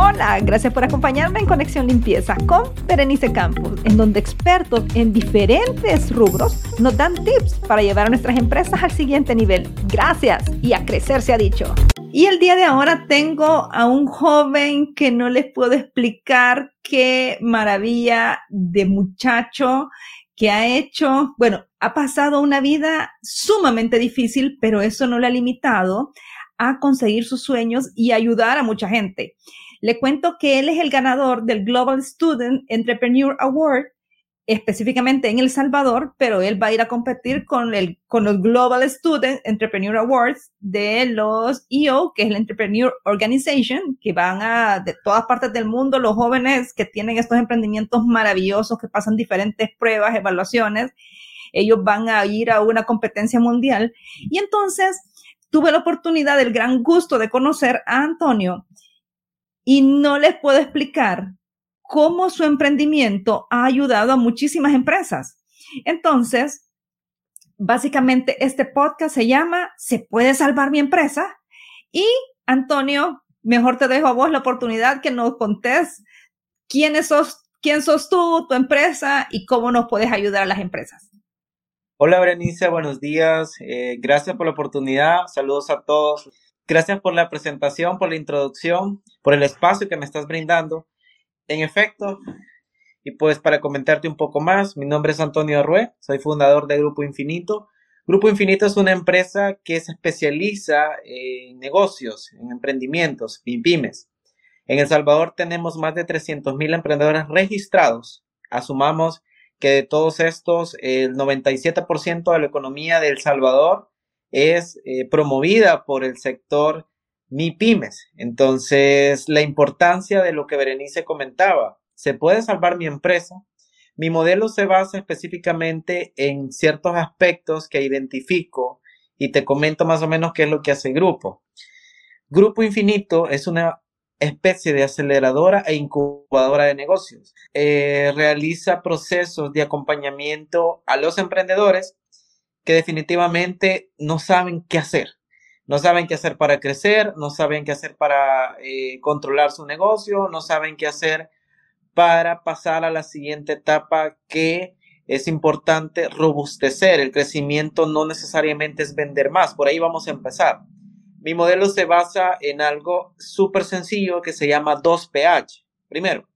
Hola, gracias por acompañarme en Conexión Limpieza con Berenice Campos, en donde expertos en diferentes rubros nos dan tips para llevar a nuestras empresas al siguiente nivel. Gracias y a crecer se ha dicho. Y el día de ahora tengo a un joven que no les puedo explicar qué maravilla de muchacho que ha hecho, bueno, ha pasado una vida sumamente difícil, pero eso no le ha limitado a conseguir sus sueños y ayudar a mucha gente. Le cuento que él es el ganador del Global Student Entrepreneur Award específicamente en El Salvador, pero él va a ir a competir con, el, con los Global Student Entrepreneur Awards de los EO, que es la Entrepreneur Organization, que van a de todas partes del mundo los jóvenes que tienen estos emprendimientos maravillosos, que pasan diferentes pruebas, evaluaciones, ellos van a ir a una competencia mundial. Y entonces tuve la oportunidad, el gran gusto de conocer a Antonio y no les puedo explicar cómo su emprendimiento ha ayudado a muchísimas empresas. Entonces, básicamente este podcast se llama ¿Se puede salvar mi empresa? Y Antonio, mejor te dejo a vos la oportunidad que nos contés quién sos, quién sos tú, tu empresa y cómo nos puedes ayudar a las empresas. Hola Berenice, buenos días. Eh, gracias por la oportunidad. Saludos a todos. Gracias por la presentación, por la introducción, por el espacio que me estás brindando. En efecto, y pues para comentarte un poco más, mi nombre es Antonio Arrué, soy fundador de Grupo Infinito. Grupo Infinito es una empresa que se especializa en negocios, en emprendimientos, en pymes. En El Salvador tenemos más de 300.000 emprendedores registrados. Asumamos que de todos estos, el 97% de la economía de El Salvador es eh, promovida por el sector mi pymes. Entonces, la importancia de lo que Berenice comentaba, ¿se puede salvar mi empresa? Mi modelo se basa específicamente en ciertos aspectos que identifico y te comento más o menos qué es lo que hace Grupo. Grupo Infinito es una especie de aceleradora e incubadora de negocios. Eh, realiza procesos de acompañamiento a los emprendedores que definitivamente no saben qué hacer no saben qué hacer para crecer, no saben qué hacer para eh, controlar su negocio, no saben qué hacer para pasar a la siguiente etapa que es importante robustecer. El crecimiento no necesariamente es vender más, por ahí vamos a empezar. Mi modelo se basa en algo súper sencillo que se llama 2PH. Primero,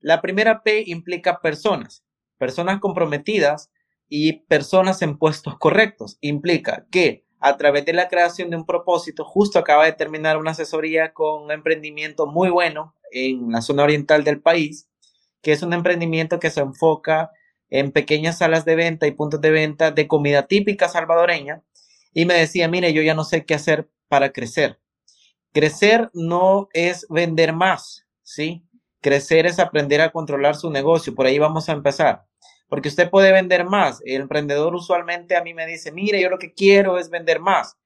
la primera P implica personas, personas comprometidas y personas en puestos correctos. Implica que a través de la creación de un propósito. Justo acaba de terminar una asesoría con un emprendimiento muy bueno en la zona oriental del país, que es un emprendimiento que se enfoca en pequeñas salas de venta y puntos de venta de comida típica salvadoreña. Y me decía, mire, yo ya no sé qué hacer para crecer. Crecer no es vender más, ¿sí? Crecer es aprender a controlar su negocio. Por ahí vamos a empezar porque usted puede vender más. El emprendedor usualmente a mí me dice, mire, yo lo que quiero es vender más.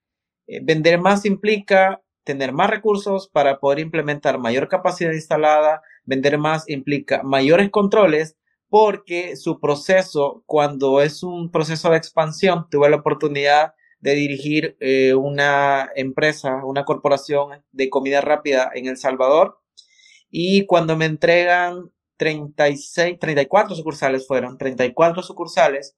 Eh, vender más implica tener más recursos para poder implementar mayor capacidad instalada. Vender más implica mayores controles porque su proceso, cuando es un proceso de expansión, tuve la oportunidad de dirigir eh, una empresa, una corporación de comida rápida en El Salvador. Y cuando me entregan 36, 34 sucursales fueron, 34 sucursales,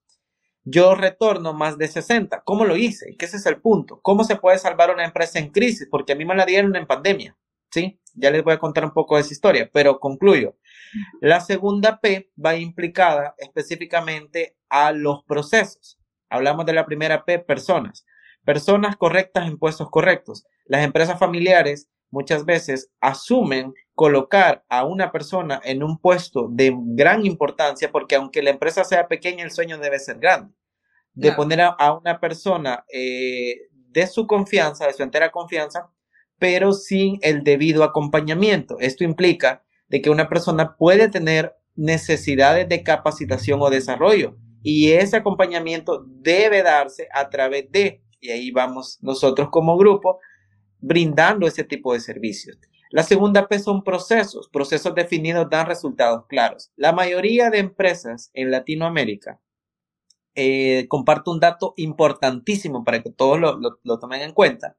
yo retorno más de 60. ¿Cómo lo hice? Que ese es el punto. ¿Cómo se puede salvar una empresa en crisis? Porque a mí me la dieron en pandemia. ¿Sí? Ya les voy a contar un poco de esa historia, pero concluyo. La segunda P va implicada específicamente a los procesos. Hablamos de la primera P, personas. Personas correctas en puestos correctos. Las empresas familiares muchas veces asumen colocar a una persona en un puesto de gran importancia, porque aunque la empresa sea pequeña, el sueño debe ser grande. De poner a, una persona eh, de su confianza, de su entera confianza, pero sin el debido acompañamiento. Esto implica de que una persona puede tener necesidades de capacitación o desarrollo y ese acompañamiento debe darse a través de, y ahí vamos nosotros como grupo, brindando ese tipo de servicios. La segunda P son procesos. Procesos definidos dan resultados claros. La mayoría de empresas en Latinoamérica, eh, comparto un dato importantísimo para que todos lo, tomen en cuenta.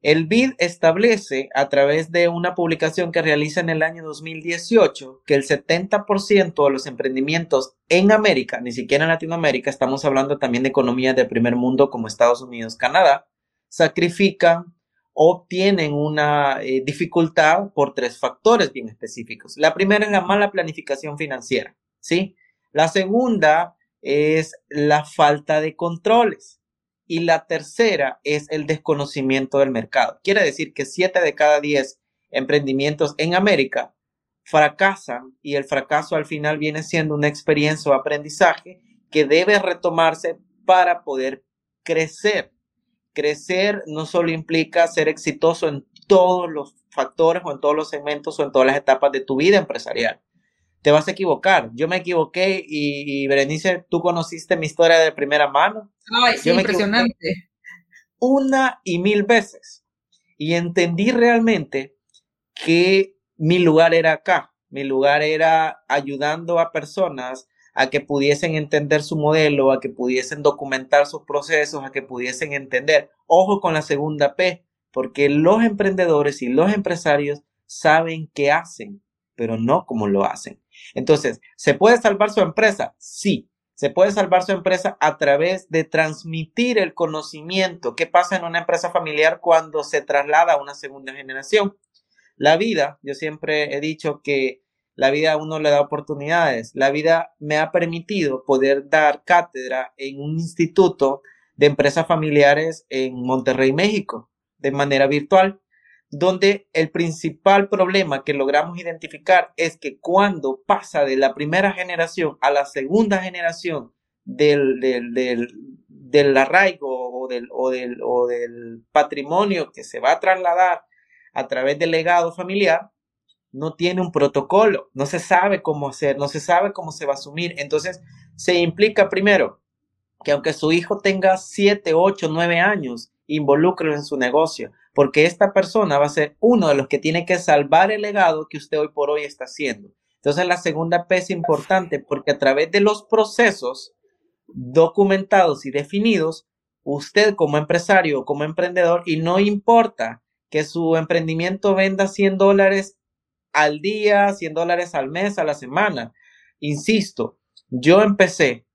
El BID establece a través de una publicación que realiza en el año 2018 que el 70% de los emprendimientos en América, ni siquiera en Latinoamérica, estamos hablando también de economías de primer mundo como Estados Unidos, Canadá, sacrifican o tienen una eh, dificultad por tres factores bien específicos. La primera es la mala planificación financiera, ¿sí? La segunda es la falta de controles. Y la tercera es el desconocimiento del mercado. Quiere decir que 7 de cada 10 emprendimientos en América fracasan y el fracaso al final viene siendo una experiencia o aprendizaje que debe retomarse para poder crecer. Crecer no solo implica ser exitoso en todos los factores o en todos los segmentos o en todas las etapas de tu vida empresarial, te vas a equivocar. Yo me equivoqué y, Berenice, tú conociste mi historia de primera mano. Ay, sí, impresionante. Una y mil veces. Y entendí realmente que mi lugar era acá. Mi lugar era ayudando a personas a que pudiesen entender su modelo, a que pudiesen documentar sus procesos, a que pudiesen entender. Ojo con la segunda P, porque los emprendedores y los empresarios saben qué hacen, pero no cómo lo hacen. Entonces, ¿se puede salvar su empresa? Sí. Se puede salvar su empresa a través de transmitir el conocimiento. ¿Qué pasa en una empresa familiar cuando se traslada a una segunda generación? La vida, yo siempre he dicho que la vida a uno le da oportunidades. La vida me ha permitido poder dar cátedra en un instituto de empresas familiares en Monterrey, México, de manera virtual donde el principal problema que logramos identificar es que cuando pasa de la primera generación a la segunda generación del, del, arraigo o del, o, del, o del patrimonio que se va a trasladar a través del legado familiar, no tiene un protocolo, no se sabe cómo hacer, no se sabe cómo se va a asumir. Entonces, se implica primero que aunque su hijo tenga 7, 8, 9 años, involúcrelo en su negocio, porque esta persona va a ser uno de los que tiene que salvar el legado que usted hoy por hoy está haciendo. Entonces la segunda P es importante porque a través de los procesos documentados y definidos, usted como empresario como emprendedor, y no importa que su emprendimiento venda 100 dólares al día, 100 dólares al mes, a la semana. Insisto, yo empecé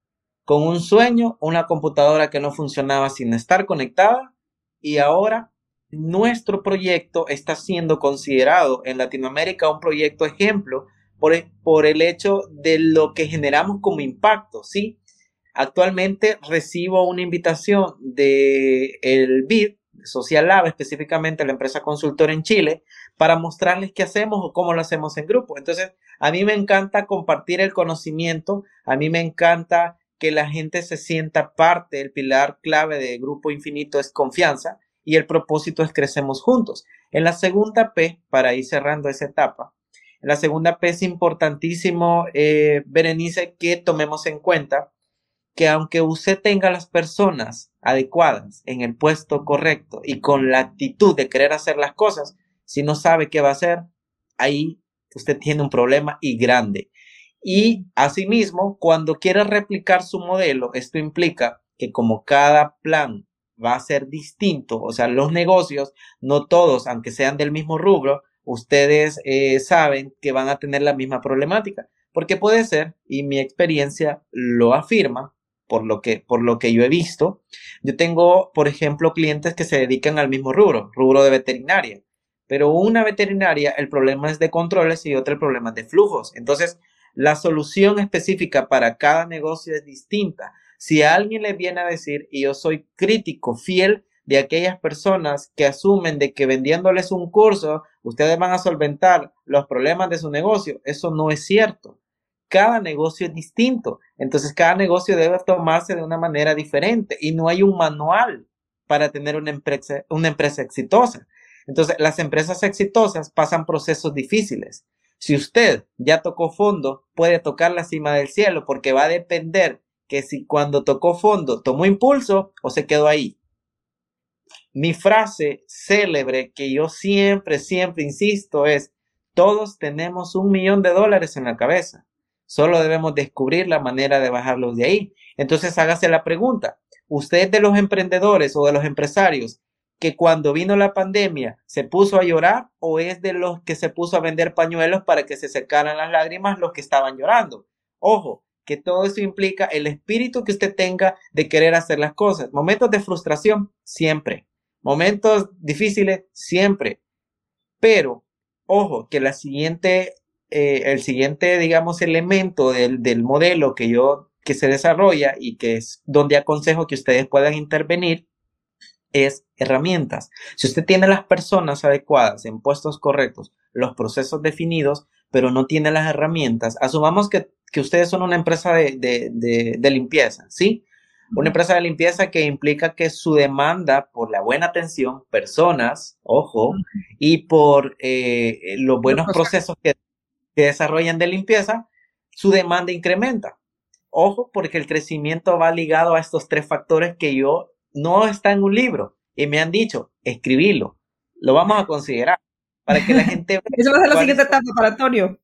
con un sueño, una computadora que no funcionaba sin estar conectada y ahora nuestro proyecto está siendo considerado en Latinoamérica un proyecto ejemplo por, e, por el hecho de lo que generamos como impacto, ¿sí? Actualmente recibo una invitación de el BID, Social Lab, específicamente la empresa consultora en Chile, para mostrarles qué hacemos o cómo lo hacemos en grupo. Entonces, a mí me encanta compartir el conocimiento, a mí me encanta que la gente se sienta parte, el pilar clave de Grupo Infinito es confianza y el propósito es crecemos juntos. En la segunda P, para ir cerrando esa etapa, en la segunda P es importantísimo, eh, Berenice, que tomemos en cuenta que aunque usted tenga las personas adecuadas en el puesto correcto y con la actitud de querer hacer las cosas, si no sabe qué va a hacer, ahí usted tiene un problema y grande. Y asimismo, cuando quiere replicar su modelo, esto implica que como cada plan va a ser distinto. O sea, los negocios, no todos, aunque sean del mismo rubro, ustedes eh, saben que van a tener la misma problemática. Porque puede ser, y mi experiencia lo afirma, por lo que, por lo que yo he visto, yo tengo, por ejemplo, clientes que se dedican al mismo rubro, rubro de veterinaria. Pero una veterinaria, el problema es de controles y otra el problema es de flujos. Entonces, la solución específica para cada negocio es distinta. Si alguien le viene a decir, y yo soy crítico, fiel de aquellas personas que asumen de que vendiéndoles un curso, ustedes van a solventar los problemas de su negocio, eso no es cierto. Cada negocio es distinto, entonces cada negocio debe tomarse de una manera diferente y no hay un manual para tener una empresa, una empresa exitosa. Entonces, las empresas exitosas pasan procesos difíciles. Si usted ya tocó fondo, puede tocar la cima del cielo porque va a depender que si cuando tocó fondo tomó impulso o se quedó ahí. Mi frase célebre que yo siempre, siempre insisto es, todos tenemos un millón de dólares en la cabeza. Solo debemos descubrir la manera de bajarlos de ahí. Entonces hágase la pregunta, ¿usted de los emprendedores o de los empresarios que cuando vino la pandemia se puso a llorar o es de los que se puso a vender pañuelos para que se secaran las lágrimas los que estaban llorando. Ojo, que todo eso implica el espíritu que usted tenga de querer hacer las cosas. Momentos de frustración, siempre. Momentos difíciles, siempre. Pero, ojo, que la siguiente, eh, el siguiente, digamos, elemento del, del modelo que yo, que se desarrolla y que es donde aconsejo que ustedes puedan intervenir es herramientas. Si usted tiene las personas adecuadas en puestos correctos, los procesos definidos, pero no tiene las herramientas, asumamos que, ustedes son una empresa de, limpieza, ¿sí? Una empresa de limpieza que implica que su demanda por la buena atención, personas, ojo, y por eh, los buenos procesos que, que desarrollan de limpieza, su demanda incrementa. Ojo, porque el crecimiento va ligado a estos tres factores que yo no está en un libro y me han dicho, escribirlo. Lo vamos a considerar para que la gente... Eso va a ser la siguiente etapa preparatorio.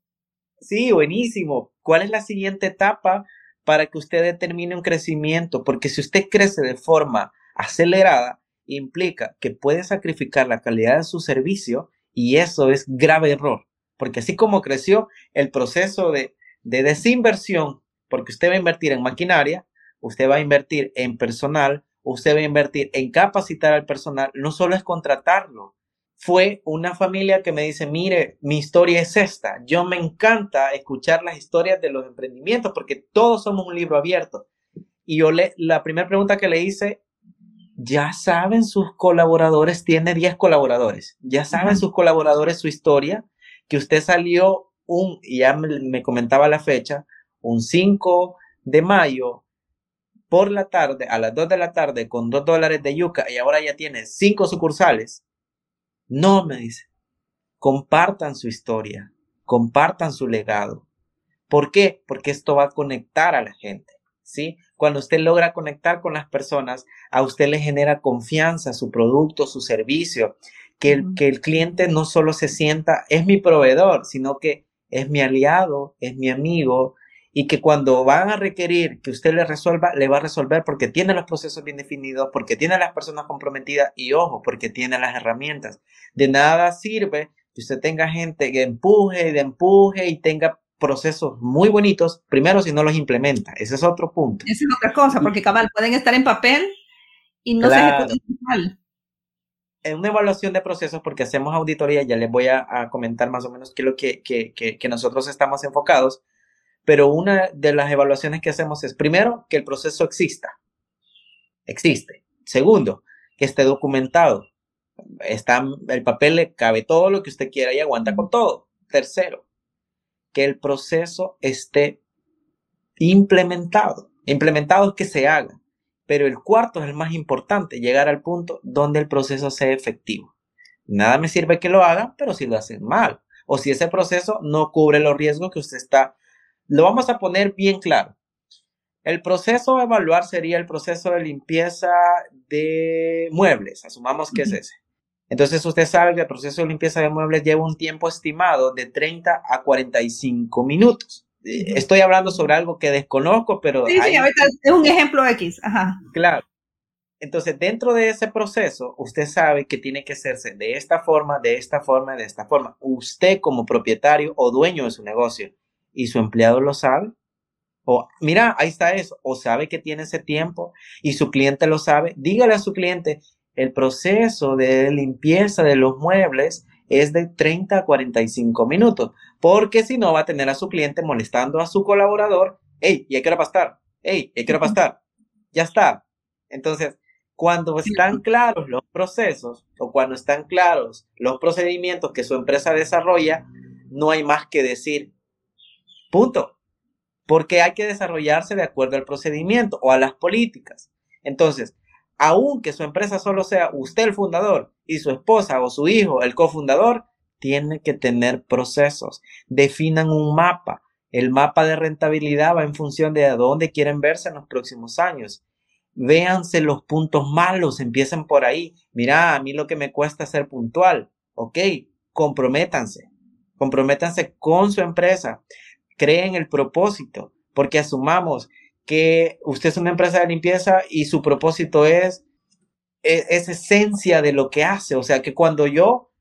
Sí, buenísimo. ¿Cuál es la siguiente etapa para que usted determine un crecimiento? Porque si usted crece de forma acelerada, implica que puede sacrificar la calidad de su servicio y eso es grave error. Porque así como creció el proceso de, de desinversión, porque usted va a invertir en maquinaria, usted va a invertir en personal, usted va a invertir en capacitar al personal, no solo es contratarlo. Fue una familia que me dice, mire, mi historia es esta. Yo me encanta escuchar las historias de los emprendimientos porque todos somos un libro abierto. Y yo le, la primera pregunta que le hice, ya saben sus colaboradores, tiene 10 colaboradores, ya saben sus colaboradores su historia, que usted salió un, y ya me, me comentaba la fecha, un 5 de mayo por la tarde, a las 2 de la tarde, con 2 dólares de yuca y ahora ya tiene 5 sucursales. No, me dice. Compartan su historia, compartan su legado. ¿Por qué? Porque esto va a conectar a la gente. ¿Sí? Cuando usted logra conectar con las personas, a usted le genera confianza su producto, su servicio, que el, que el cliente no solo se sienta, es mi proveedor, sino que es mi aliado, es mi amigo, y que cuando van a requerir que usted le resuelva, le va a resolver porque tiene los procesos bien definidos, porque tiene las personas comprometidas y ojo, porque tiene las herramientas. De nada sirve que usted tenga gente que empuje y de empuje y tenga procesos muy bonitos, primero si no los implementa. Ese es otro punto. Esa es otra cosa, porque cabal, pueden estar en papel y no se ejecutan. En una evaluación de procesos, porque hacemos auditoría, ya les voy a, comentar más o menos qué es lo que, que, que nosotros estamos enfocados pero una de las evaluaciones que hacemos es, primero, que el proceso exista. Existe. Segundo, que esté documentado. Está, el papel le cabe todo lo que usted quiera y aguanta con todo. Tercero, que el proceso esté implementado. Implementado es que se haga. Pero el cuarto es el más importante, llegar al punto donde el proceso sea efectivo. Nada me sirve que lo hagan, pero si lo hacen mal. O si ese proceso no cubre los riesgos que usted está lo vamos a poner bien claro. El proceso a evaluar sería el proceso de limpieza de muebles. Asumamos que es ese. Entonces usted sabe que el proceso de limpieza de muebles lleva un tiempo estimado de 30 a 45 minutos. Estoy hablando sobre algo que desconozco, pero... Sí, sí, ahorita es un ejemplo X. Ajá. Claro. Entonces, dentro de ese proceso, usted sabe que tiene que hacerse de esta forma, de esta forma, de esta forma. Usted como propietario o dueño de su negocio y su empleado lo sabe. O mira, ahí está eso. O sabe que tiene ese tiempo y su cliente lo sabe. Dígale a su cliente, el proceso de limpieza de los muebles es de 30 a 45 minutos, porque si no va a tener a su cliente molestando a su colaborador. Hey, ¿y hay que pasar? Hey, ¿y hay que pasar? Ya está. Entonces, cuando están claros los procesos o cuando están claros los procedimientos que su empresa desarrolla, no hay más que decir, Punto. Porque hay que desarrollarse de acuerdo al procedimiento o a las políticas. Entonces, aunque su empresa solo sea usted el fundador y su esposa o su hijo el cofundador, tiene que tener procesos. Definan un mapa. El mapa de rentabilidad va en función de a dónde quieren verse en los próximos años. Véanse los puntos malos, empiecen por ahí. Mira, a mí lo que me cuesta ser puntual. Ok, comprométanse. Comprométanse con su empresa creen el propósito, porque asumamos que usted es una empresa de limpieza y su propósito es e, es, esencia de lo que hace. O sea, que cuando yo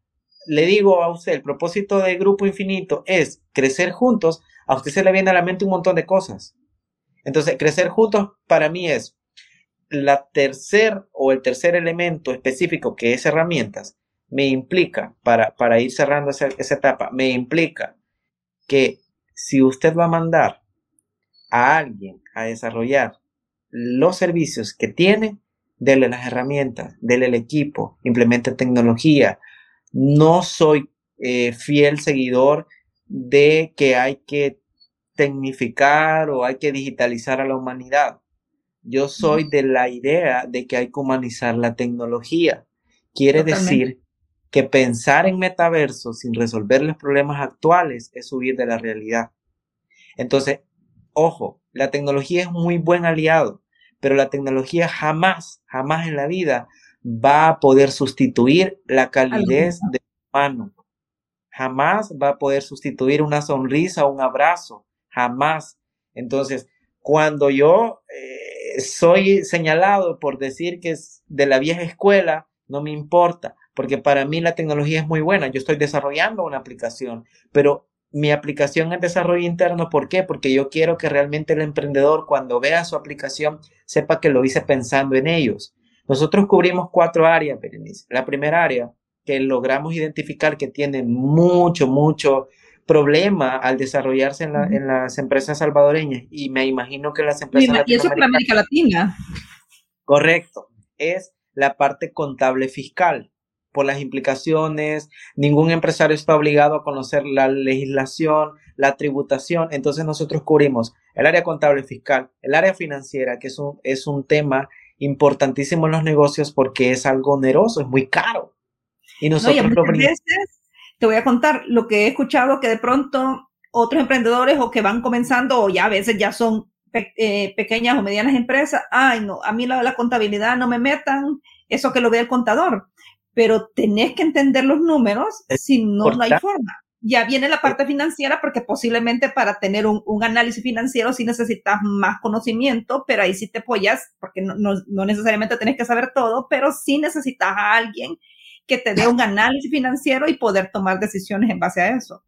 le digo a usted, el propósito de Grupo Infinito es crecer juntos, a usted se le viene a la mente un montón de cosas. Entonces, crecer juntos para mí es la tercer o el tercer elemento específico que es herramientas, me implica, para, para ir cerrando esa, esa etapa, me implica que si usted va a mandar a alguien a desarrollar los servicios que tiene, dele las herramientas, dele el equipo, implemente tecnología. No soy eh, fiel seguidor de que hay que tecnificar o hay que digitalizar a la humanidad. Yo soy de la idea de que hay que humanizar la tecnología. Quiere decir que pensar en metaverso sin resolver los problemas actuales es huir de la realidad. Entonces, ojo, la tecnología es muy buen aliado, pero la tecnología jamás, jamás en la vida va a poder sustituir la calidez del humano. Jamás va a poder sustituir una sonrisa o un abrazo. Jamás. Entonces, cuando yo eh, soy señalado por decir que es de la vieja escuela, no me importa, porque para mí la tecnología es muy buena. Yo estoy desarrollando una aplicación, pero mi aplicación es desarrollo interno. ¿Por qué? Porque yo quiero que realmente el emprendedor cuando vea su aplicación sepa que lo hice pensando en ellos. Nosotros cubrimos cuatro áreas, Berenice. La primera área que logramos identificar que tiene mucho, mucho problema al desarrollarse en, las empresas salvadoreñas y me imagino que las empresas... Y eso para América Latina. Correcto. Es la parte contable fiscal por las implicaciones, ningún empresario está obligado a conocer la legislación, la tributación, entonces nosotros cubrimos el área contable fiscal, el área financiera, que es un, es un tema importantísimo en los negocios porque es algo oneroso, es muy caro. Y nosotros lo veces, te voy a contar lo que he escuchado que de pronto otros emprendedores o que van comenzando o ya a veces ya son eh, pequeñas o medianas empresas, ay no, a mí la, la contabilidad no me metan, eso que lo ve el contador pero tenés que entender los números, si no, no hay forma. Ya viene la parte financiera porque posiblemente para tener un, análisis financiero sí necesitas más conocimiento, pero ahí sí te apoyas, porque no, no, necesariamente tenés que saber todo, pero sí necesitas a alguien que te dé un análisis financiero y poder tomar decisiones en base a eso.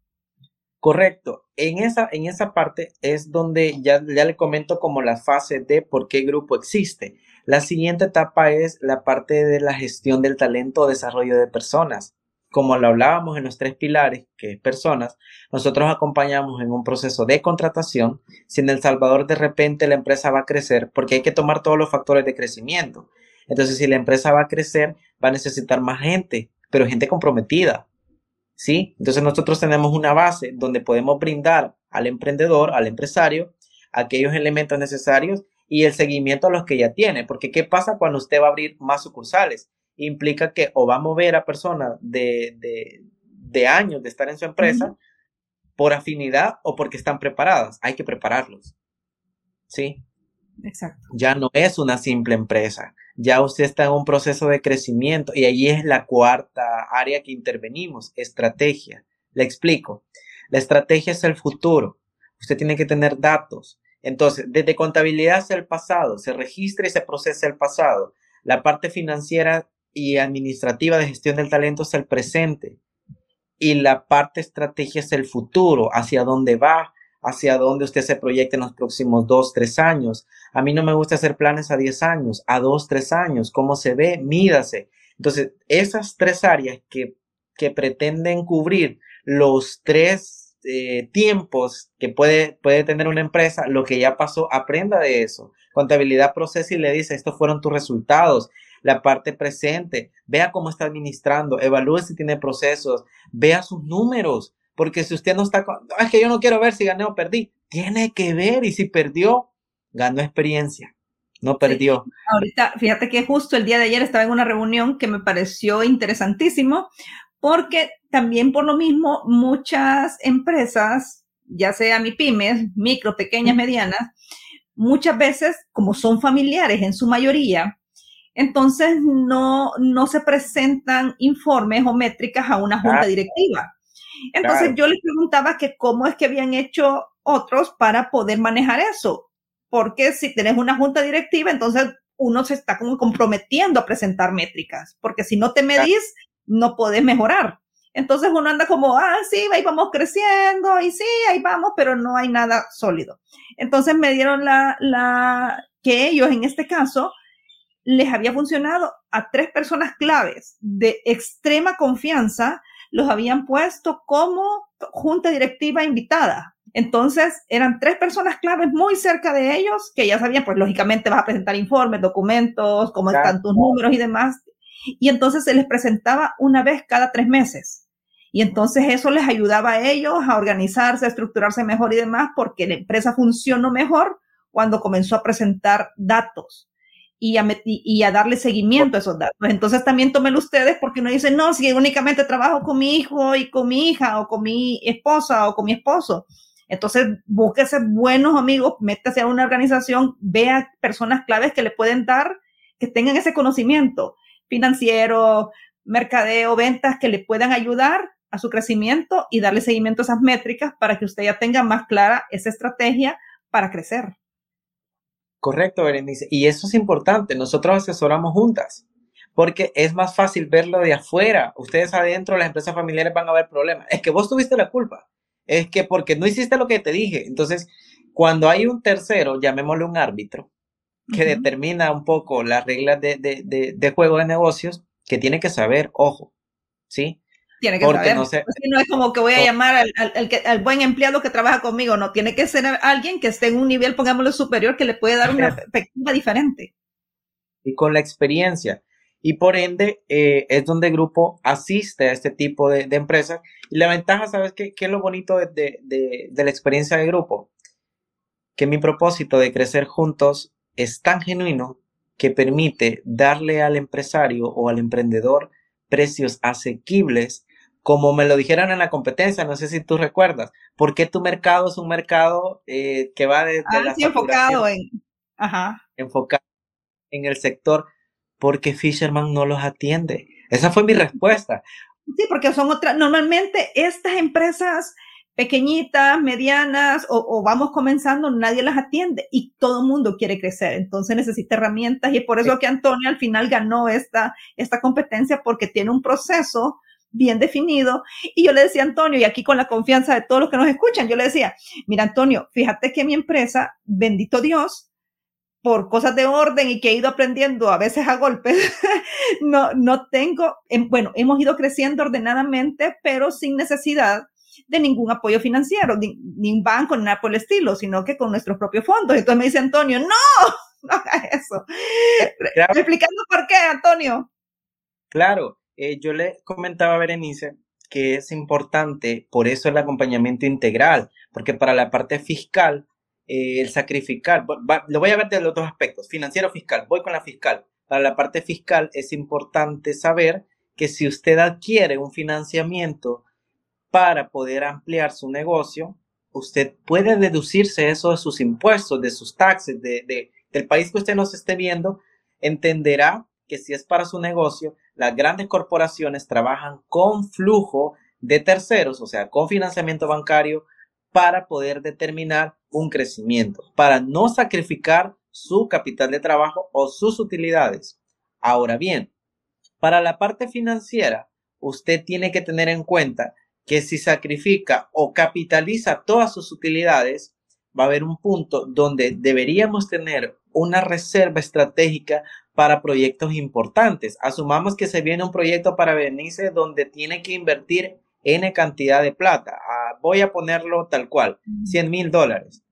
Correcto. En esa, en esa parte es donde ya, ya le comento como la fase de por qué grupo existe. La siguiente etapa es la parte de la gestión del talento o desarrollo de personas. Como lo hablábamos en los tres pilares, que es personas, nosotros acompañamos en un proceso de contratación. Si en El Salvador de repente la empresa va a crecer, porque hay que tomar todos los factores de crecimiento. Entonces, si la empresa va a crecer, va a necesitar más gente, pero gente comprometida. ¿Sí? Entonces nosotros tenemos una base donde podemos brindar al emprendedor, al empresario, aquellos elementos necesarios y el seguimiento a los que ya tiene, porque ¿qué pasa cuando usted va a abrir más sucursales? Implica que o va a mover a personas de, de, años de estar en su empresa por afinidad o porque están preparadas. Hay que prepararlos. ¿Sí? Exacto. Ya no es una simple empresa, ya usted está en un proceso de crecimiento y ahí es la cuarta área que intervenimos, estrategia. Le explico. La estrategia es el futuro. Usted tiene que tener datos, entonces, desde contabilidad hacia el pasado, se registra y se procesa el pasado. La parte financiera y administrativa de gestión del talento es el presente. Y la parte estrategia es el futuro, hacia dónde va, hacia dónde usted se proyecta en los próximos dos, tres años. A mí no me gusta hacer planes a diez años, a dos, tres años, cómo se ve, mídase. Entonces, esas tres áreas que, que pretenden cubrir los tres eh, tiempos que puede, puede tener una empresa, lo que ya pasó, aprenda de eso. Contabilidad procesa y le dice, estos fueron tus resultados. La parte presente, vea cómo está administrando, evalúe si tiene procesos, vea sus números, porque si usted no está, es que yo no quiero ver si gané o perdí, tiene que ver y si perdió, ganó experiencia. No perdió. Ahorita, fíjate que justo el día de ayer estaba en una reunión que me pareció interesantísimo, porque también por lo mismo muchas empresas, ya sea mi pymes, micro, pequeñas, medianas, muchas veces, como son familiares en su mayoría, entonces no, no se presentan informes o métricas a una junta directiva. Entonces yo les preguntaba que cómo es que habían hecho otros para poder manejar eso. Porque si tenés una junta directiva, entonces uno se está como comprometiendo a presentar métricas, porque si no te medís, no podés mejorar. Entonces uno anda como, ah, sí, ahí vamos creciendo y sí, ahí vamos, pero no hay nada sólido. Entonces me dieron la, la, que ellos en este caso les había funcionado a tres personas claves de extrema confianza, los habían puesto como junta directiva invitada. Entonces, eran tres personas claves muy cerca de ellos que ya sabían, pues lógicamente vas a presentar informes, documentos, cómo están tus números y demás. Y entonces se les presentaba una vez cada tres meses. Y entonces eso les ayudaba a ellos a organizarse, a estructurarse mejor y demás, porque la empresa funcionó mejor cuando comenzó a presentar datos y a, y a darle seguimiento a esos datos. Entonces también tómenlo ustedes porque no dicen, no, si únicamente trabajo con mi hijo y con mi hija o con mi esposa o con mi esposo. Entonces, búsquese buenos amigos, métase a una organización, vea personas claves que le pueden dar, que tengan ese conocimiento financiero, mercadeo, ventas, que le puedan ayudar a su crecimiento y darle seguimiento a esas métricas para que usted ya tenga más clara esa estrategia para crecer. Correcto, Berenice. Y eso es importante. Nosotros asesoramos juntas porque es más fácil verlo de afuera. Ustedes adentro, las empresas familiares van a ver problemas. Es que vos tuviste la culpa es que porque no hiciste lo que te dije. Entonces, cuando hay un tercero, llamémosle un árbitro, que determina un poco las reglas de, de, de, juego de negocios, que tiene que saber, ojo, ¿sí? Tiene que saber. No, pues no, es como que voy a llamar al, al, al, buen empleado que trabaja conmigo, no, tiene que ser alguien que esté en un nivel, pongámoslo superior, que le puede dar una perspectiva diferente. Y con la experiencia y por ende eh, es donde el grupo asiste a este tipo de, empresas. Y la ventaja, ¿sabes qué, qué es lo bonito de, de, la experiencia de grupo? Que mi propósito de crecer juntos es tan genuino que permite darle al empresario o al emprendedor precios asequibles como me lo dijeron en la competencia, no sé si tú recuerdas, porque tu mercado es un mercado eh, que va desde ah, enfocado en, ajá. enfocado en el sector porque Fisherman no los atiende. Esa fue mi respuesta. Sí, porque son otras, normalmente estas empresas pequeñitas, medianas o, vamos comenzando, nadie las atiende y todo el mundo quiere crecer. Entonces necesita herramientas y por eso que Antonio al final ganó esta, esta competencia porque tiene un proceso bien definido. Y yo le decía a Antonio, y aquí con la confianza de todos los que nos escuchan, yo le decía, mira Antonio, fíjate que mi empresa, bendito Dios, por cosas de orden y que he ido aprendiendo a veces a golpes, no, no tengo, em, bueno, hemos ido creciendo ordenadamente, pero sin necesidad de ningún apoyo financiero, ni, un banco, ni nada por el estilo, sino que con nuestros propios fondos. Entonces me dice Antonio, no, no haga eso. Explicando por qué, Antonio. Claro, eh, yo le comentaba a Berenice que es importante, por eso el acompañamiento integral, porque para la parte fiscal eh, el sacrificar, lo voy a ver de los dos aspectos, financiero fiscal, voy con la fiscal. Para la parte fiscal es importante saber que si usted adquiere un financiamiento para poder ampliar su negocio, usted puede deducirse eso de sus impuestos, de sus taxes, de, del país que usted nos esté viendo, entenderá que si es para su negocio, las grandes corporaciones trabajan con flujo de terceros, o sea, con financiamiento bancario, para poder determinar un crecimiento, para no sacrificar su capital de trabajo o sus utilidades. Ahora bien, para la parte financiera, usted tiene que tener en cuenta que si sacrifica o capitaliza todas sus utilidades, va a haber un punto donde deberíamos tener una reserva estratégica para proyectos importantes. Asumamos que se viene un proyecto para Benice donde tiene que invertir N cantidad de plata. Ah, voy a ponerlo tal cual, 100 mil dólares.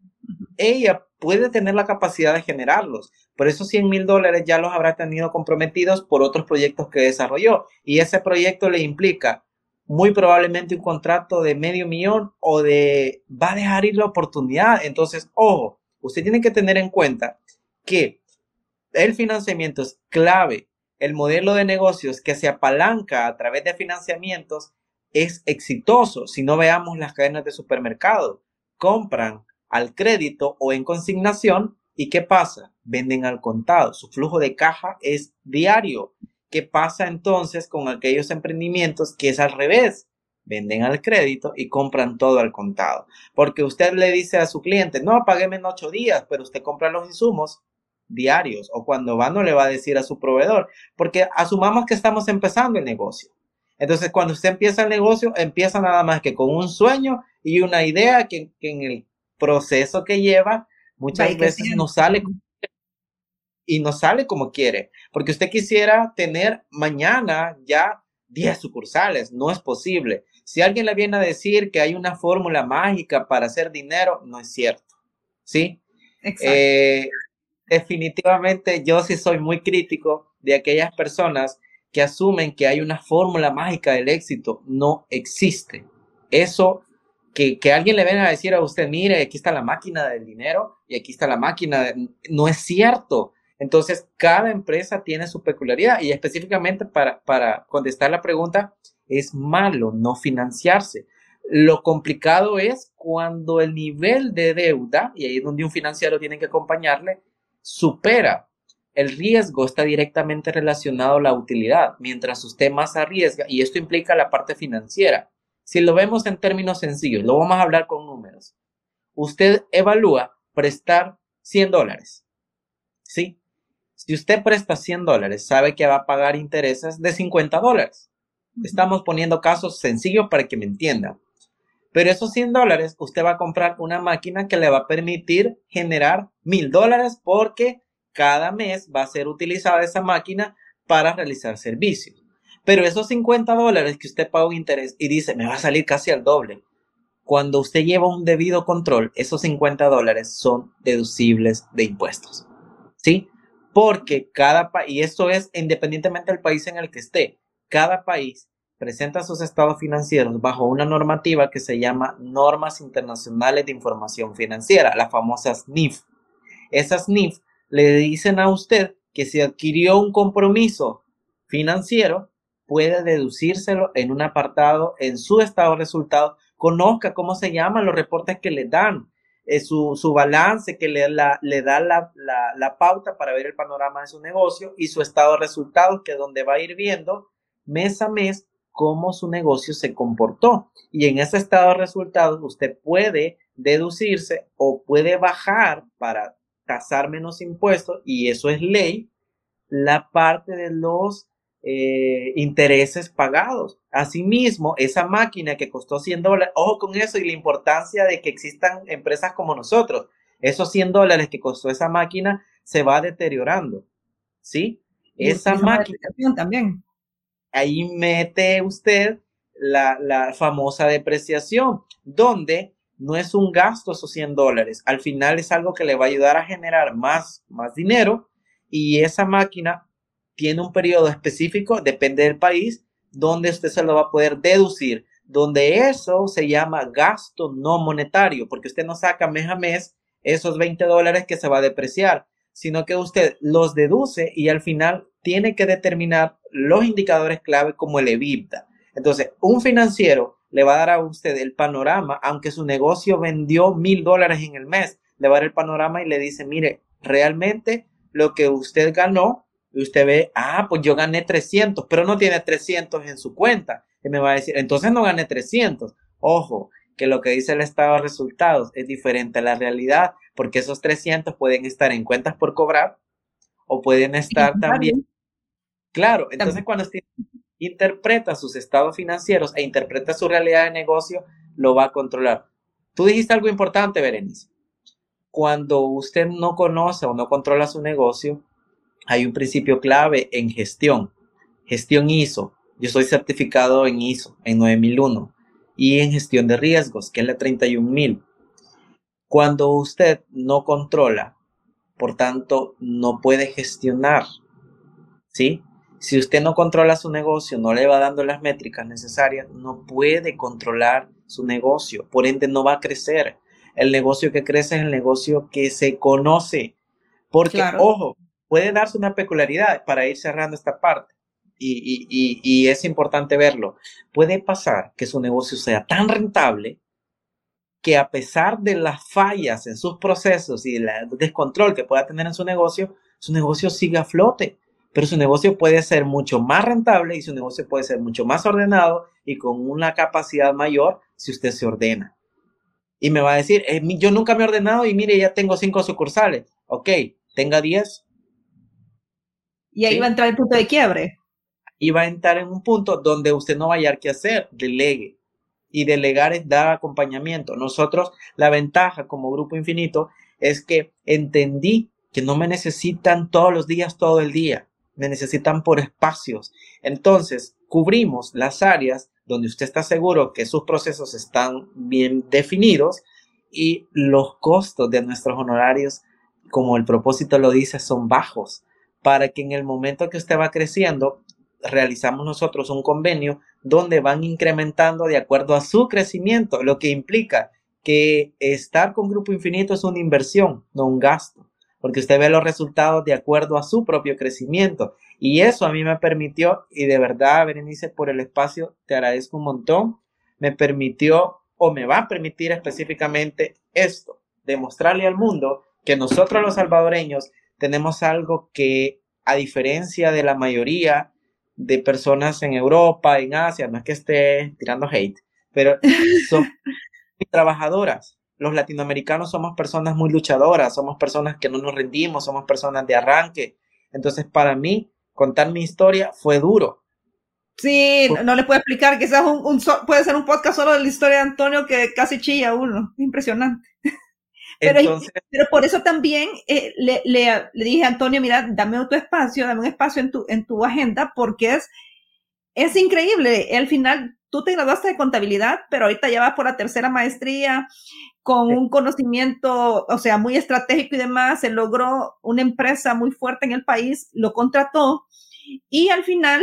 Ella puede tener la capacidad de generarlos, por esos 100 mil dólares ya los habrá tenido comprometidos por otros proyectos que desarrolló y ese proyecto le implica muy probablemente un contrato de medio millón o de va a dejar ir la oportunidad. Entonces, ojo, usted tiene que tener en cuenta que el financiamiento es clave. El modelo de negocios que se apalanca a través de financiamientos es exitoso. Si no veamos las cadenas de supermercado, compran al crédito o en consignación y ¿qué pasa? Venden al contado. Su flujo de caja es diario. ¿Qué pasa entonces con aquellos emprendimientos que es al revés? Venden al crédito y compran todo al contado. Porque usted le dice a su cliente, no, pagueme en ocho días, pero usted compra los insumos diarios o cuando va no le va a decir a su proveedor, porque asumamos que estamos empezando el negocio. Entonces, cuando usted empieza el negocio, empieza nada más que con un sueño y una idea que, en el proceso que lleva muchas veces no sale y no sale como quiere, porque usted quisiera tener mañana ya 10 sucursales, no es posible. Si alguien le viene a decir que hay una fórmula mágica para hacer dinero, no es cierto. ¿Sí? Eh, definitivamente yo sí soy muy crítico de aquellas personas que asumen que hay una fórmula mágica del éxito. No existe. Eso que, que, alguien le venga a decir a usted, mire, aquí está la máquina del dinero y aquí está la máquina, no es cierto. Entonces, cada empresa tiene su peculiaridad y específicamente para, para contestar la pregunta, es malo no financiarse. Lo complicado es cuando el nivel de deuda, y ahí es donde un financiero tiene que acompañarle, supera. El riesgo está directamente relacionado a la utilidad, mientras usted más arriesga, y esto implica la parte financiera. Si lo vemos en términos sencillos, lo vamos a hablar con números. Usted evalúa prestar 100 dólares. ¿Sí? Si usted presta 100 dólares, sabe que va a pagar intereses de 50 dólares. Estamos poniendo casos sencillos para que me entienda. Pero esos 100 dólares, usted va a comprar una máquina que le va a permitir generar 1000 dólares porque cada mes va a ser utilizada esa máquina para realizar servicios. Pero esos 50 dólares que usted paga un interés y dice, me va a salir casi al doble. Cuando usted lleva un debido control, esos 50 dólares son deducibles de impuestos. ¿Sí? porque cada país, y esto es independientemente del país en el que esté, cada país presenta sus estados financieros bajo una normativa que se llama Normas Internacionales de Información Financiera, las famosas NIF. Esas NIF le dicen a usted que si adquirió un compromiso financiero, puede deducírselo en un apartado en su estado de resultados, conozca cómo se llaman los reportes que le dan, eh, su, su, balance que le, le da la, la, la, pauta para ver el panorama de su negocio y su estado de resultados, que es donde va a ir viendo mes a mes cómo su negocio se comportó. Y en ese estado de resultados usted puede deducirse o puede bajar para tasar menos impuestos, y eso es ley, la parte de los eh, intereses pagados. Asimismo, esa máquina que costó 100 dólares, ojo con eso y la importancia de que existan empresas como nosotros. Esos 100 dólares que costó esa máquina se va deteriorando. ¿Sí? esa máquina. También. Ahí mete usted la, famosa depreciación, donde no es un gasto esos 100 dólares. Al final es algo que le va a ayudar a generar más, más dinero y esa máquina tiene un periodo específico, depende del país, donde usted se lo va a poder deducir, donde eso se llama gasto no monetario, porque usted no saca mes a mes esos 20 dólares que se va a depreciar, sino que usted los deduce y al final tiene que determinar los indicadores clave como el EBITDA. Entonces, un financiero le va a dar a usted el panorama, aunque su negocio vendió mil dólares en el mes, le va a dar el panorama y le dice, mire, realmente lo que usted ganó y usted ve, ah, pues yo gané 300, pero no tiene 300 en su cuenta. Y me va a decir, entonces no gané 300. Ojo, que lo que dice el estado de resultados es diferente a la realidad, porque esos 300 pueden estar en cuentas por cobrar o pueden estar también. Claro, entonces cuando usted interpreta sus estados financieros e interpreta su realidad de negocio, lo va a controlar. Tú dijiste algo importante, Berenice. Cuando usted no conoce o no controla su negocio, hay un principio clave en gestión. Gestión ISO. Yo soy certificado en ISO, en 9001. Y en gestión de riesgos, que es la 31000. Cuando usted no controla, por tanto, no puede gestionar. ¿Sí? Si usted no controla su negocio, no le va dando las métricas necesarias, no puede controlar su negocio. Por ende, no va a crecer. El negocio que crece es el negocio que se conoce. Porque, ojo, puede darse una peculiaridad para ir cerrando esta parte. Y, es importante verlo. Puede pasar que su negocio sea tan rentable que a pesar de las fallas en sus procesos y el descontrol que pueda tener en su negocio, su negocio siga a flote. Pero su negocio puede ser mucho más rentable y su negocio puede ser mucho más ordenado y con una capacidad mayor si usted se ordena. Y me va a decir, eh, yo nunca me he ordenado y mire, ya tengo cinco sucursales. Ok, tenga 10. Y ahí va a entrar el punto de quiebre. Y va a entrar en un punto donde usted no va a hallar qué hacer, delegue. Y delegar es dar acompañamiento. Nosotros, la ventaja como grupo infinito es que entendí que no me necesitan todos los días, todo el día. Me necesitan por espacios. Entonces, cubrimos las áreas donde usted está seguro que sus procesos están bien definidos y los costos de nuestros honorarios, como el propósito lo dice, son bajos para que en el momento que usted va creciendo, realizamos nosotros un convenio donde van incrementando de acuerdo a su crecimiento, lo que implica que estar con Grupo Infinito es una inversión, no un gasto, porque usted ve los resultados de acuerdo a su propio crecimiento. Y eso a mí me permitió, y de verdad, Berenice, por el espacio, te agradezco un montón, me permitió o me va a permitir específicamente esto, demostrarle al mundo que nosotros los salvadoreños tenemos algo que, a diferencia de la mayoría de personas en Europa, en Asia, no es que esté tirando hate, pero son trabajadoras. Los latinoamericanos somos personas muy luchadoras, somos personas que no nos rendimos, somos personas de arranque. Entonces, para mí, contar mi historia fue duro. Sí, no, le puedo explicar, quizás un, un puede ser un podcast solo de la historia de Antonio que casi chilla uno. Impresionante. Pero, pero por eso también eh, le, le, le, dije a Antonio, mira, dame otro espacio, dame un espacio en tu, en tu agenda, porque es, es increíble. Al final, tú te graduaste de contabilidad, pero ahorita ya vas por la tercera maestría con un conocimiento, o sea, muy estratégico y demás. Se logró una empresa muy fuerte en el país, lo contrató y al final,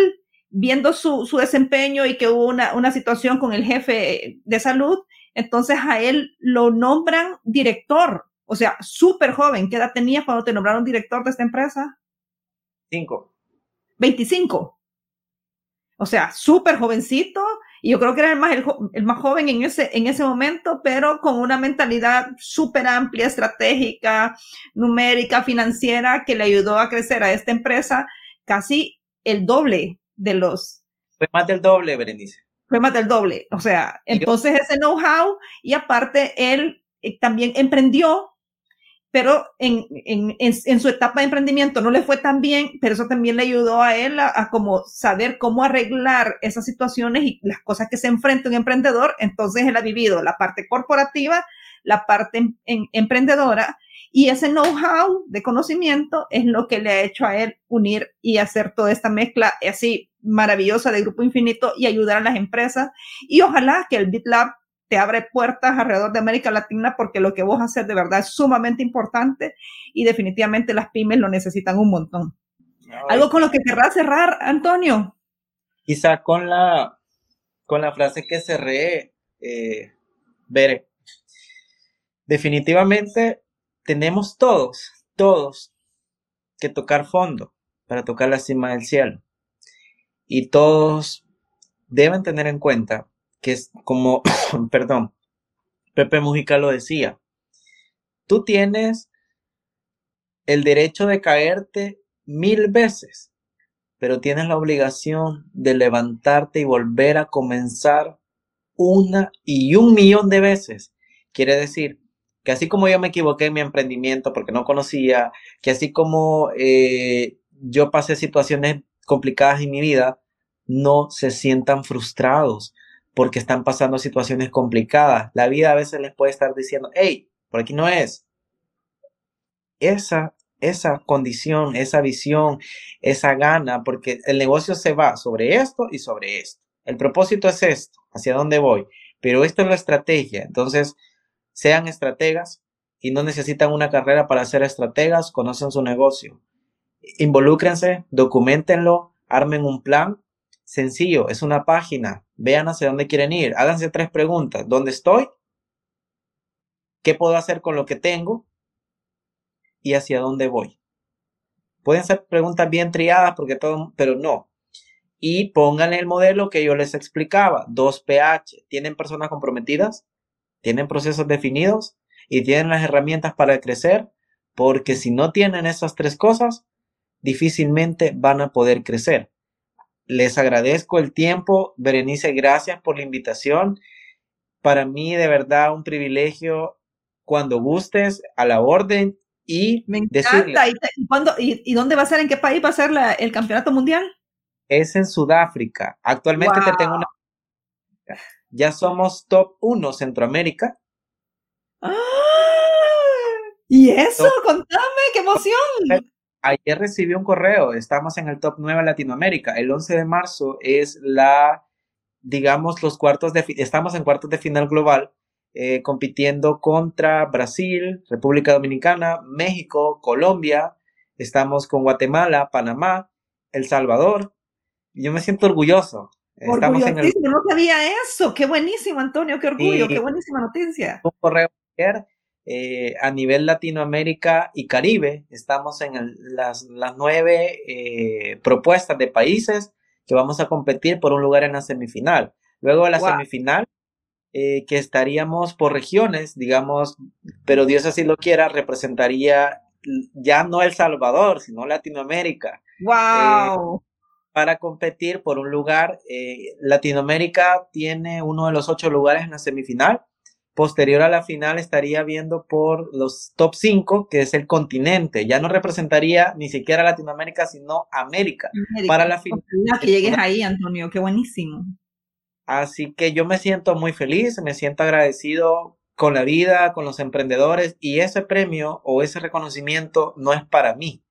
viendo su, su desempeño y que hubo una, una situación con el jefe de salud, entonces a él lo nombran director, o sea, súper joven. ¿Qué edad tenías cuando te nombraron director de esta empresa? Cinco. Veinticinco. O sea, súper jovencito. Y yo creo que era el más, el, más joven en ese, en ese momento, pero con una mentalidad súper amplia, estratégica, numérica, financiera, que le ayudó a crecer a esta empresa casi el doble de los. Fue más del doble, Berenice fue más del doble. O sea, entonces ese know-how y aparte él eh, también emprendió, pero en, en, en, su etapa de emprendimiento no le fue tan bien, pero eso también le ayudó a él a, como saber cómo arreglar esas situaciones y las cosas que se enfrenta un emprendedor. Entonces él ha vivido la parte corporativa, la parte em, emprendedora y ese know-how de conocimiento es lo que le ha hecho a él unir y hacer toda esta mezcla así maravillosa de Grupo Infinito y ayudar a las empresas. Y ojalá que el BitLab te abre puertas alrededor de América Latina porque lo que vos haces de verdad es sumamente importante y definitivamente las pymes lo necesitan un montón. ¿Algo con lo que querrás cerrar, Antonio? Quizá con la, con la frase que cerré, eh, Bere. Definitivamente tenemos todos, todos que tocar fondo para tocar la cima del cielo. Y todos deben tener en cuenta que es como, perdón, Pepe Mujica lo decía, tú tienes el derecho de caerte mil veces, pero tienes la obligación de levantarte y volver a comenzar una y un millón de veces. Quiere decir que así como yo me equivoqué en mi emprendimiento porque no conocía, que así como eh, yo pasé situaciones complicadas en mi vida, no se sientan frustrados porque están pasando situaciones complicadas. La vida a veces les puede estar diciendo, hey, por aquí no es. Esa, esa condición, esa visión, esa gana, porque el negocio se va sobre esto y sobre esto. El propósito es esto, hacia dónde voy, pero esto es la estrategia. Entonces, sean estrategas y no necesitan una carrera para ser estrategas, conocen su negocio. Involúcrense, documentenlo, armen un plan Sencillo, es una página. Vean hacia dónde quieren ir. Háganse tres preguntas. ¿Dónde estoy? ¿Qué puedo hacer con lo que tengo? ¿Y hacia dónde voy? Pueden ser preguntas bien triadas porque todo, pero no. Y pónganle el modelo que yo les explicaba, 2PH. ¿Tienen personas comprometidas? ¿Tienen procesos definidos? ¿Y tienen las herramientas para crecer? Porque si no tienen esas tres cosas, difícilmente van a poder crecer. Les agradezco el tiempo. Berenice, gracias por la invitación. Para mí, de verdad, un privilegio. Cuando gustes, a la orden. y Me encanta. ¿Y, ¿Y, dónde va a ser? ¿En qué país va a ser el campeonato mundial? Es en Sudáfrica. Actualmente te tengo una... Ya somos top 1 Centroamérica. ¡Ah! ¿Y eso? Contame, qué emoción. Ayer recibí un correo, estamos en el top 9 Latinoamérica. El 11 de marzo es la, digamos, los cuartos de, estamos en cuartos de final global, eh, compitiendo contra Brasil, República Dominicana, México, Colombia, estamos con Guatemala, Panamá, El Salvador. Yo me siento orgulloso. Estamos en el... No sabía eso. Qué buenísimo, Antonio. Qué orgullo. qué buenísima noticia. Un correo ayer eh, a nivel Latinoamérica y Caribe. Estamos en las, nueve eh, propuestas de países que vamos a competir por un lugar en la semifinal. Luego la semifinal, eh, que estaríamos por regiones, digamos, pero Dios así lo quiera, representaría ya no El Salvador, sino Latinoamérica. ¡Wow! para competir por un lugar. Latinoamérica tiene uno de los ocho lugares en la semifinal posterior a la final estaría viendo por los top 5, que es el continente. Ya no representaría ni siquiera Latinoamérica, sino América, para la final. Que llegues ahí, Antonio, qué buenísimo. Así que yo me siento muy feliz, me siento agradecido con la vida, con los emprendedores y ese premio o ese reconocimiento no es para mí.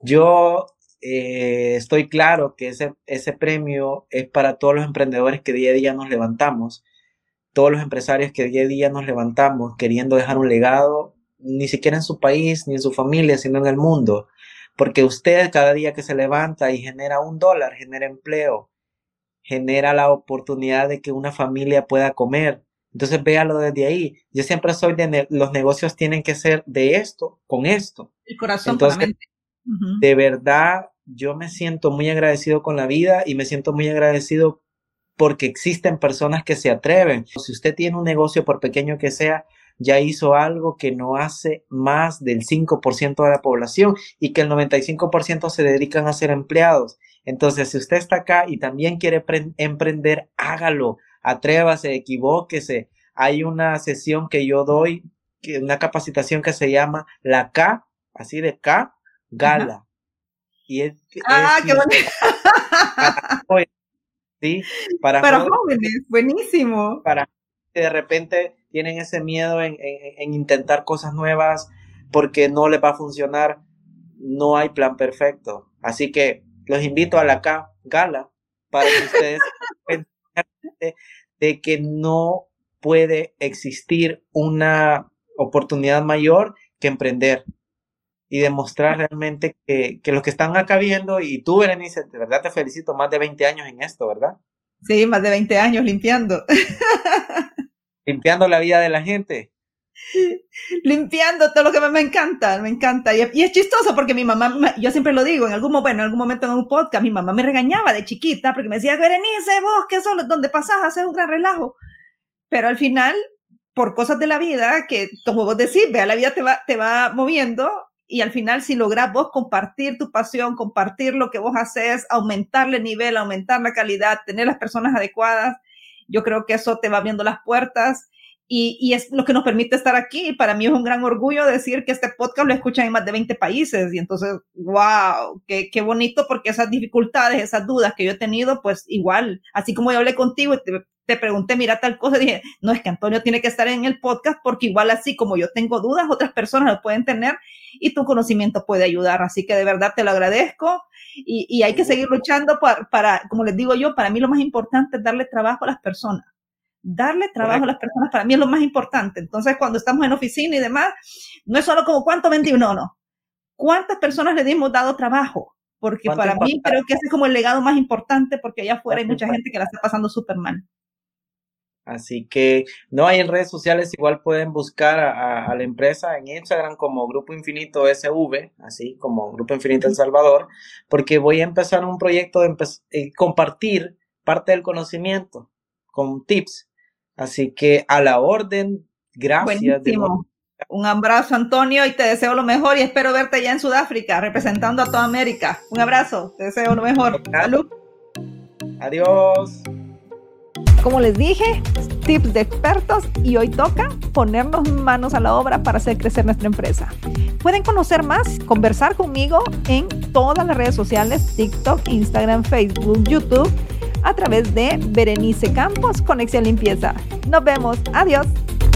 Yo eh, estoy claro que ese, ese premio es para todos los emprendedores que día a día nos levantamos todos los empresarios que día a día nos levantamos queriendo dejar un legado, ni siquiera en su país, ni en su familia, sino en el mundo. Porque usted cada día que se levanta y genera un dólar, genera empleo, genera la oportunidad de que una familia pueda comer. Entonces véalo desde ahí. Yo siempre soy de los negocios tienen que ser de esto, con esto. El corazón Entonces, De verdad, yo me siento muy agradecido con la vida y me siento muy agradecido porque existen personas que se atreven. Si usted tiene un negocio, por pequeño que sea, ya hizo algo que no hace más del 5% de la población y que el 95% se dedican a ser empleados. Entonces, si usted está acá y también quiere emprender, hágalo, atrévase, equivóquese. Hay una sesión que yo doy, una capacitación que se llama la K, así de K, Gala. Y es, ah, qué bonito. Para, jóvenes, buenísimo. Para que de repente tienen ese miedo en, intentar cosas nuevas porque no les va a funcionar, no hay plan perfecto. Así que los invito a la gala para que ustedes de, de que no puede existir una oportunidad mayor que emprender y demostrar realmente que, que, los que están acá viendo, y tú, Berenice, de verdad te felicito, más de 20 años en esto, ¿verdad? Sí, más de 20 años limpiando. limpiando la vida de la gente. Limpiando todo lo que me, encanta, me encanta. Y, es chistoso porque mi mamá, yo siempre lo digo, en algún, bueno, en algún momento en un podcast, mi mamá me regañaba de chiquita porque me decía, Berenice, vos, que son donde pasás, haces un gran relajo. Pero al final, por cosas de la vida, que como vos decís, vea, la vida te va, te va moviendo y al final si logras vos compartir tu pasión, compartir lo que vos haces, aumentarle el nivel, aumentar la calidad, tener las personas adecuadas, yo creo que eso te va abriendo las puertas y, y, es lo que nos permite estar aquí. Para mí es un gran orgullo decir que este podcast lo escuchan en más de 20 países y entonces, wow, qué, qué bonito porque esas dificultades, esas dudas que yo he tenido, pues igual, así como yo hablé contigo y te, te pregunté, mira tal cosa, dije, no es que Antonio tiene que estar en el podcast porque igual así como yo tengo dudas, otras personas lo pueden tener y tu conocimiento puede ayudar. Así que de verdad te lo agradezco y, y hay que seguir luchando para, para, como les digo yo, para mí lo más importante es darle trabajo a las personas. Darle trabajo a las personas para mí es lo más importante. Entonces, cuando estamos en oficina y demás, no es solo como cuánto vendimos, no, no. ¿Cuántas personas le hemos dado trabajo? Porque para mí creo que ese es como el legado más importante porque allá afuera hay mucha gente que la está pasando súper mal. Así que no hay en redes sociales, igual pueden buscar a, la empresa en Instagram como Grupo Infinito SV, así como Grupo Infinito El Salvador, porque voy a empezar un proyecto de eh, compartir parte del conocimiento con tips. Así que a la orden, gracias. Un abrazo, Antonio, y te deseo lo mejor y espero verte ya en Sudáfrica, representando a toda América. Un abrazo, te deseo lo mejor. Salud. Adiós. Como les dije, tips de expertos y hoy toca ponernos manos a la obra para hacer crecer nuestra empresa. Pueden conocer más, conversar conmigo en todas las redes sociales, TikTok, Instagram, Facebook, YouTube a través de Berenice Campos Conexión Limpieza. Nos vemos, adiós.